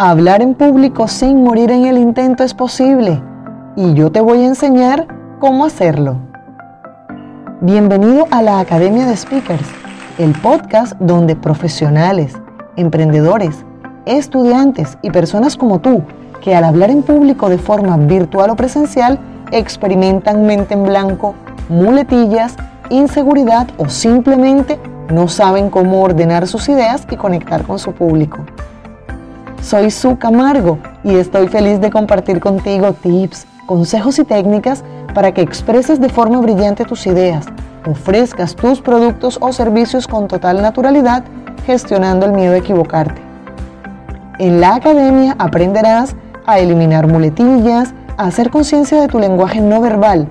Hablar en público sin morir en el intento es posible y yo te voy a enseñar cómo hacerlo. Bienvenido a la Academia de Speakers, el podcast donde profesionales, emprendedores, estudiantes y personas como tú que al hablar en público de forma virtual o presencial experimentan mente en blanco, muletillas, inseguridad o simplemente no saben cómo ordenar sus ideas y conectar con su público. Soy Su Camargo y estoy feliz de compartir contigo tips, consejos y técnicas para que expreses de forma brillante tus ideas, ofrezcas tus productos o servicios con total naturalidad, gestionando el miedo a equivocarte. En la academia aprenderás a eliminar muletillas, a hacer conciencia de tu lenguaje no verbal,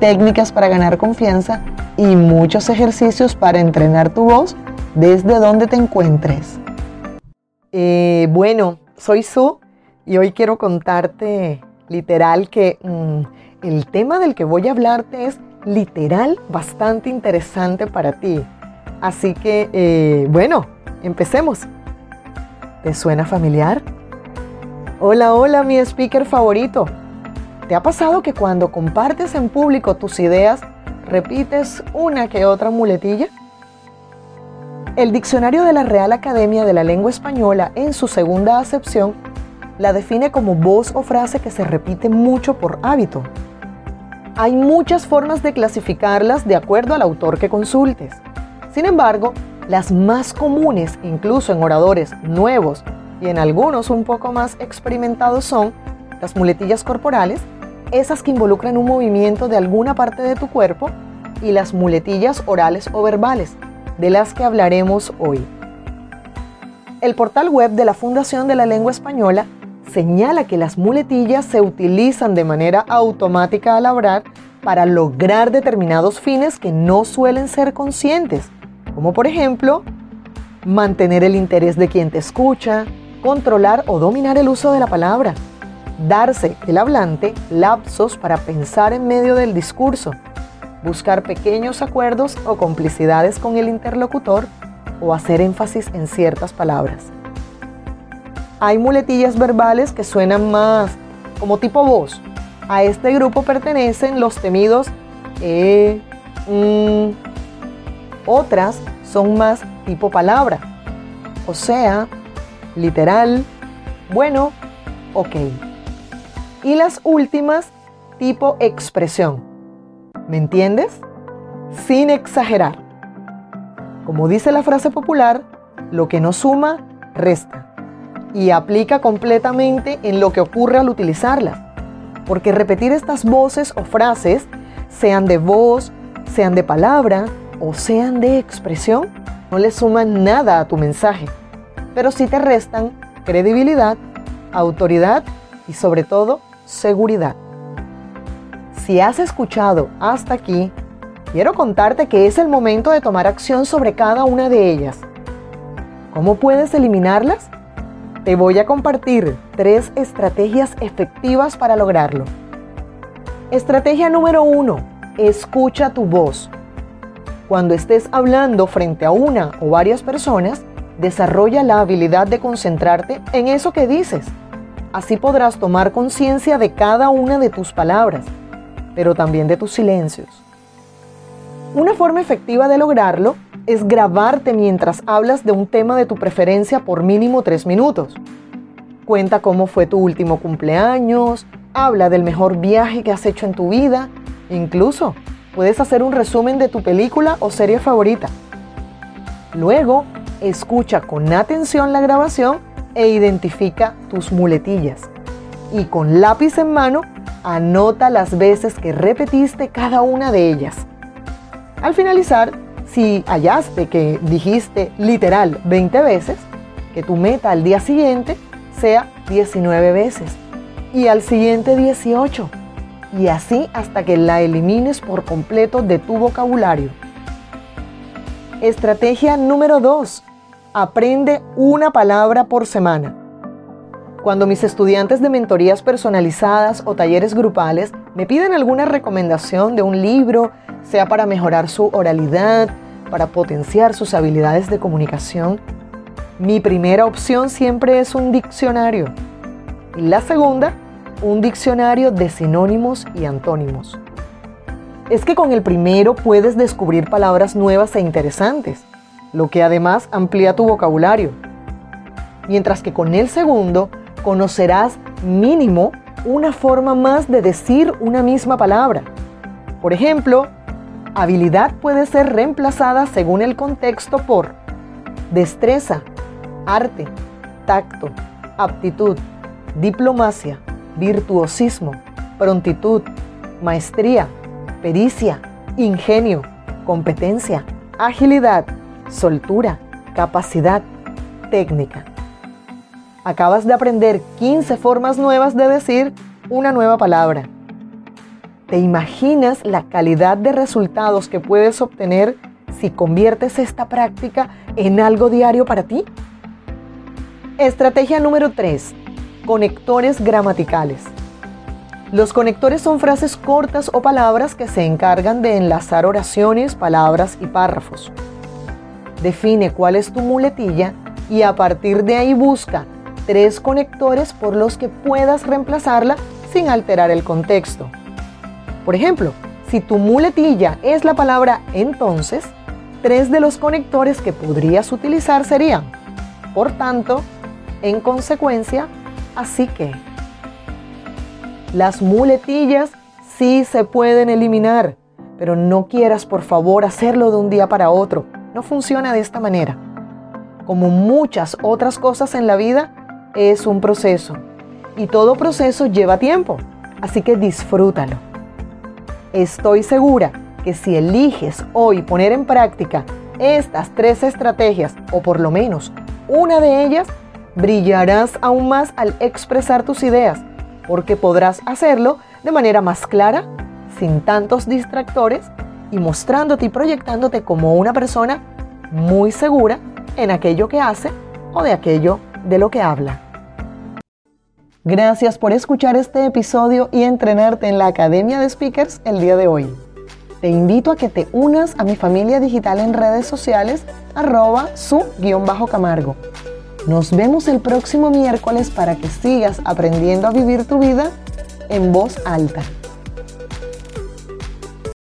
técnicas para ganar confianza y muchos ejercicios para entrenar tu voz desde donde te encuentres. Eh, bueno, soy Su y hoy quiero contarte literal que mm, el tema del que voy a hablarte es literal bastante interesante para ti. Así que, eh, bueno, empecemos. ¿Te suena familiar? Hola, hola, mi speaker favorito. ¿Te ha pasado que cuando compartes en público tus ideas, repites una que otra muletilla? El diccionario de la Real Academia de la Lengua Española, en su segunda acepción, la define como voz o frase que se repite mucho por hábito. Hay muchas formas de clasificarlas de acuerdo al autor que consultes. Sin embargo, las más comunes, incluso en oradores nuevos y en algunos un poco más experimentados, son las muletillas corporales, esas que involucran un movimiento de alguna parte de tu cuerpo, y las muletillas orales o verbales, de las que hablaremos hoy. El portal web de la Fundación de la Lengua Española señala que las muletillas se utilizan de manera automática al hablar para lograr determinados fines que no suelen ser conscientes, como por ejemplo mantener el interés de quien te escucha, controlar o dominar el uso de la palabra, darse el hablante lapsos para pensar en medio del discurso, buscar pequeños acuerdos o complicidades con el interlocutor o hacer énfasis en ciertas palabras. Hay muletillas verbales que suenan más como tipo voz. A este grupo pertenecen los temidos e, mm. Otras son más tipo palabra, o sea, literal, bueno, ok. Y las últimas tipo expresión, ¿Me entiendes? Sin exagerar. Como dice la frase popular, lo que no suma, resta. Y aplica completamente en lo que ocurre al utilizarla. Porque repetir estas voces o frases, sean de voz, sean de palabra o sean de expresión, no le suman nada a tu mensaje, pero sí te restan credibilidad, autoridad y sobre todo seguridad. Si has escuchado hasta aquí, quiero contarte que es el momento de tomar acción sobre cada una de ellas. ¿Cómo puedes eliminarlas? Te voy a compartir tres estrategias efectivas para lograrlo. Estrategia número uno, escucha tu voz. Cuando estés hablando frente a una o varias personas, desarrolla la habilidad de concentrarte en eso que dices. Así podrás tomar conciencia de cada una de tus palabras pero también de tus silencios. Una forma efectiva de lograrlo es grabarte mientras hablas de un tema de tu preferencia por mínimo tres minutos. Cuenta cómo fue tu último cumpleaños, habla del mejor viaje que has hecho en tu vida, incluso puedes hacer un resumen de tu película o serie favorita. Luego, escucha con atención la grabación e identifica tus muletillas. Y con lápiz en mano, Anota las veces que repetiste cada una de ellas. Al finalizar, si hallaste que dijiste literal 20 veces, que tu meta al día siguiente sea 19 veces y al siguiente 18 y así hasta que la elimines por completo de tu vocabulario. Estrategia número 2. Aprende una palabra por semana. Cuando mis estudiantes de mentorías personalizadas o talleres grupales me piden alguna recomendación de un libro, sea para mejorar su oralidad, para potenciar sus habilidades de comunicación, Mi primera opción siempre es un diccionario. Y la segunda, un diccionario de sinónimos y antónimos. Es que con el primero puedes descubrir palabras nuevas e interesantes, lo que además amplía tu vocabulario. Mientras que con el segundo conocerás mínimo una forma más de decir una misma palabra. Por ejemplo, habilidad puede ser reemplazada según el contexto por destreza, arte, tacto, aptitud, diplomacia, virtuosismo, prontitud, maestría, pericia, ingenio, competencia, agilidad, soltura, capacidad, técnica. Acabas de aprender 15 formas nuevas de decir una nueva palabra. ¿Te imaginas la calidad de resultados que puedes obtener si conviertes esta práctica en algo diario para ti? Estrategia número 3. Conectores gramaticales. Los conectores son frases cortas o palabras que se encargan de enlazar oraciones, palabras y párrafos. Define cuál es tu muletilla y a partir de ahí busca tres conectores por los que puedas reemplazarla sin alterar el contexto. Por ejemplo, si tu muletilla es la palabra entonces, tres de los conectores que podrías utilizar serían, por tanto, en consecuencia, así que. Las muletillas sí se pueden eliminar, pero no quieras por favor hacerlo de un día para otro. No funciona de esta manera. Como muchas otras cosas en la vida, es un proceso. Y todo proceso lleva tiempo, así que disfrútalo. Estoy segura que si eliges hoy poner en práctica estas tres estrategias, o por lo menos una de ellas, brillarás aún más al expresar tus ideas, porque podrás hacerlo de manera más clara, sin tantos distractores y mostrándote y proyectándote como una persona muy segura en aquello que hace o de aquello de lo que habla. Gracias por escuchar este episodio y entrenarte en la Academia de Speakers el día de hoy. Te invito a que te unas a mi familia digital en redes sociales arroba su-camargo nos vemos el próximo miércoles para que sigas aprendiendo a vivir tu vida en voz alta.